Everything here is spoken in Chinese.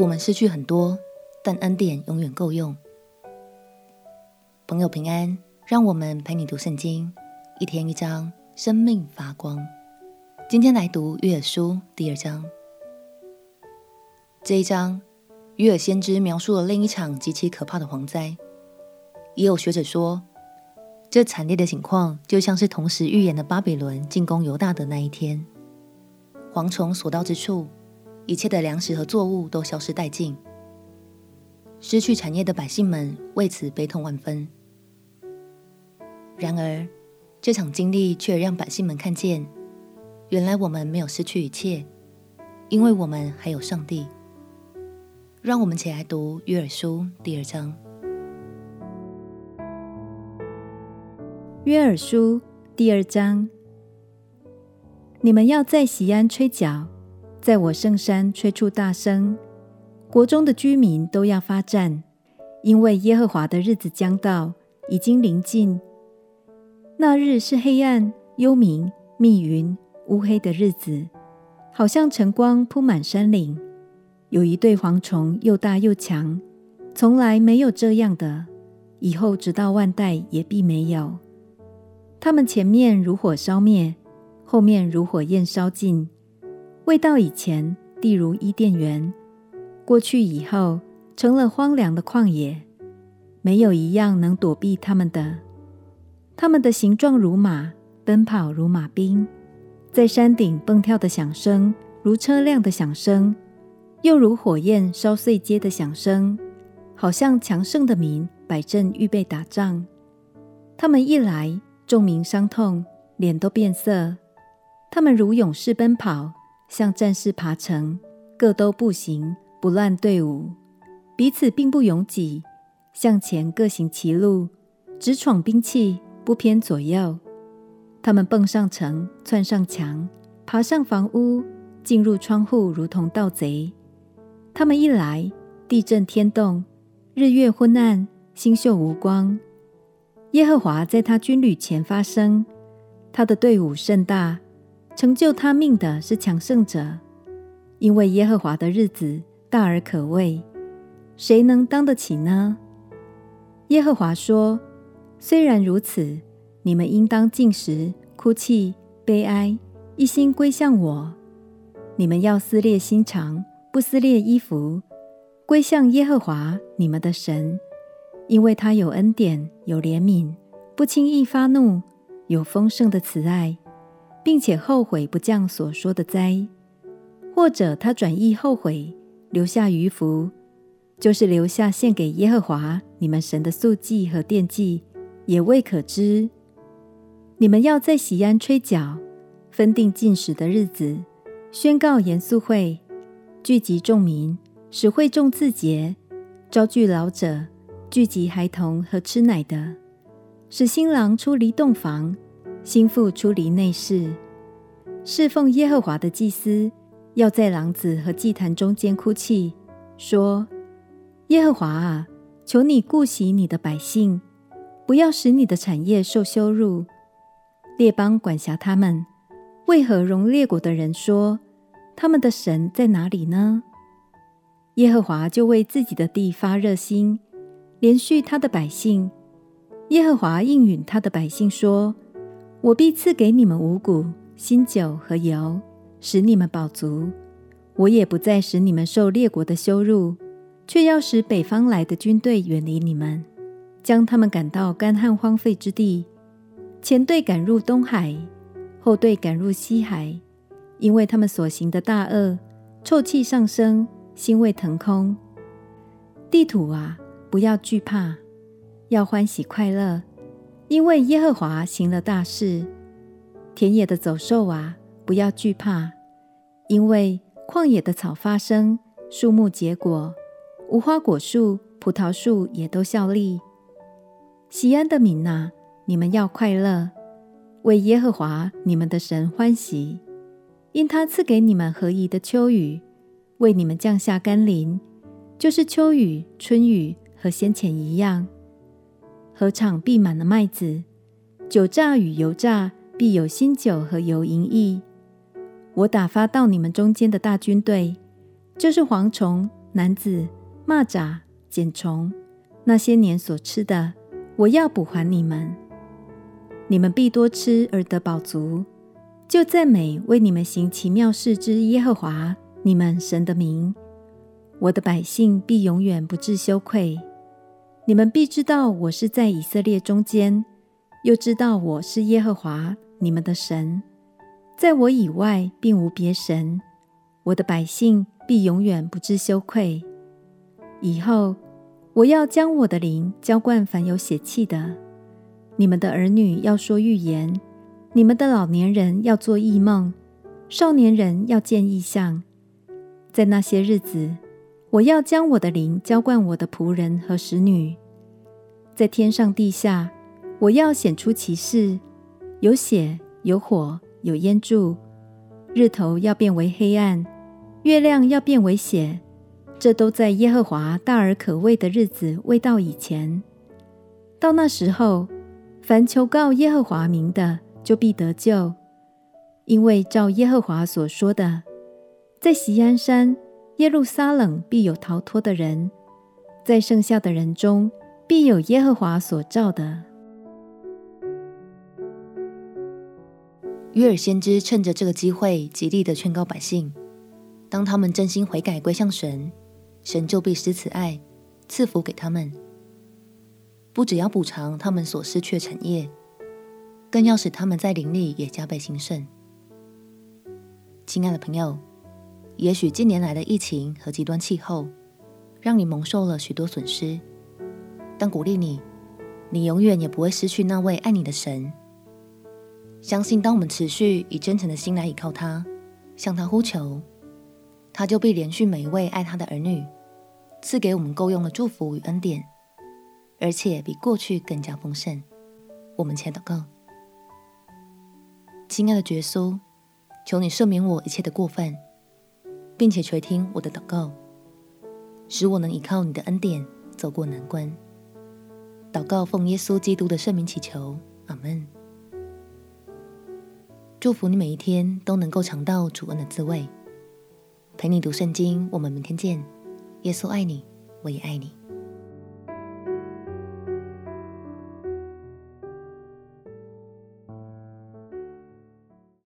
我们失去很多，但恩典永远够用。朋友平安，让我们陪你读圣经，一天一章，生命发光。今天来读约珥书第二章。这一章，约珥先知描述了另一场极其可怕的蝗灾。也有学者说，这惨烈的情况就像是同时预言的巴比伦进攻犹大的那一天，蝗虫所到之处。一切的粮食和作物都消失殆尽，失去产业的百姓们为此悲痛万分。然而，这场经历却让百姓们看见，原来我们没有失去一切，因为我们还有上帝。让我们起来读约珥书第二章。约珥书第二章，你们要在锡安吹角。在我圣山吹出大声，国中的居民都要发颤，因为耶和华的日子将到，已经临近。那日是黑暗、幽冥、密云、乌黑的日子，好像晨光铺满山岭。有一对蝗虫，又大又强，从来没有这样的，以后直到万代也必没有。他们前面如火烧灭，后面如火焰烧尽。未到以前，地如伊甸园；过去以后，成了荒凉的旷野，没有一样能躲避他们的。他们的形状如马，奔跑如马兵，在山顶蹦跳的响声，如车辆的响声，又如火焰烧碎街的响声，好像强盛的民摆阵预备打仗。他们一来，众民伤痛，脸都变色。他们如勇士奔跑。像战士爬城，各都步行，不乱队伍，彼此并不拥挤，向前各行其路，直闯兵器，不偏左右。他们蹦上城，窜上墙，爬上房屋，进入窗户，如同盗贼。他们一来，地震天动，日月昏暗，星宿无光。耶和华在他军旅前发声，他的队伍甚大。成就他命的是强盛者，因为耶和华的日子大而可畏，谁能当得起呢？耶和华说：“虽然如此，你们应当禁食、哭泣、悲哀，一心归向我。你们要撕裂心肠，不撕裂衣服，归向耶和华你们的神，因为他有恩典，有怜悯，不轻易发怒，有丰盛的慈爱。”并且后悔不降所说的灾，或者他转意后悔，留下余福，就是留下献给耶和华你们神的素祭和奠祭，也未可知。你们要在喜安吹角，分定禁食的日子，宣告严肃会，聚集众民，使会众自洁，招聚老者，聚集孩童和吃奶的，使新郎出离洞房。新妇出离内室，侍奉耶和华的祭司要在廊子和祭坛中间哭泣，说：“耶和华啊，求你顾惜你的百姓，不要使你的产业受羞辱。列邦管辖他们，为何容列国的人说他们的神在哪里呢？耶和华就为自己的地发热心，怜恤他的百姓。耶和华应允他的百姓说。”我必赐给你们五谷、新酒和油，使你们饱足。我也不再使你们受列国的羞辱，却要使北方来的军队远离你们，将他们赶到干旱荒废之地。前队赶入东海，后队赶入西海，因为他们所行的大恶，臭气上升，腥味腾空。地土啊，不要惧怕，要欢喜快乐。因为耶和华行了大事，田野的走兽啊，不要惧怕；因为旷野的草发生，树木结果，无花果树、葡萄树也都效力。西安的民哪，你们要快乐，为耶和华你们的神欢喜，因他赐给你们合宜的秋雨，为你们降下甘霖，就是秋雨、春雨和先前一样。禾场必满了麦子，酒榨与油榨必有新酒和油盈溢。我打发到你们中间的大军队，就是蝗虫、男子、蚂蚱、茧虫，那些年所吃的，我要补还你们。你们必多吃而得饱足，就赞美为你们行奇妙事之耶和华你们神的名。我的百姓必永远不致羞愧。你们必知道我是在以色列中间，又知道我是耶和华你们的神，在我以外并无别神。我的百姓必永远不知羞愧。以后我要将我的灵浇灌凡有血气的，你们的儿女要说预言，你们的老年人要做异梦，少年人要见异象。在那些日子，我要将我的灵浇灌我的仆人和使女，在天上地下，我要显出奇事，有血，有火，有烟柱，日头要变为黑暗，月亮要变为血，这都在耶和华大而可畏的日子未到以前。到那时候，凡求告耶和华名的，就必得救，因为照耶和华所说的，在锡安山。耶路撒冷必有逃脱的人，在剩下的人中必有耶和华所召的。约尔先知趁着这个机会，极力的劝告百姓：当他们真心悔改归向神，神就必施慈爱，赐福给他们，不只要补偿他们所失去的产业，更要使他们在灵里也加倍兴盛。亲爱的朋友。也许近年来的疫情和极端气候，让你蒙受了许多损失，但鼓励你，你永远也不会失去那位爱你的神。相信当我们持续以真诚的心来依靠他，向他呼求，他就必连续每一位爱他的儿女，赐给我们够用的祝福与恩典，而且比过去更加丰盛。我们且祷告，亲爱的耶稣，求你赦免我一切的过犯。并且垂听我的祷告，使我能依靠你的恩典走过难关。祷告奉耶稣基督的圣名祈求，阿门。祝福你每一天都能够尝到主恩的滋味。陪你读圣经，我们明天见。耶稣爱你，我也爱你。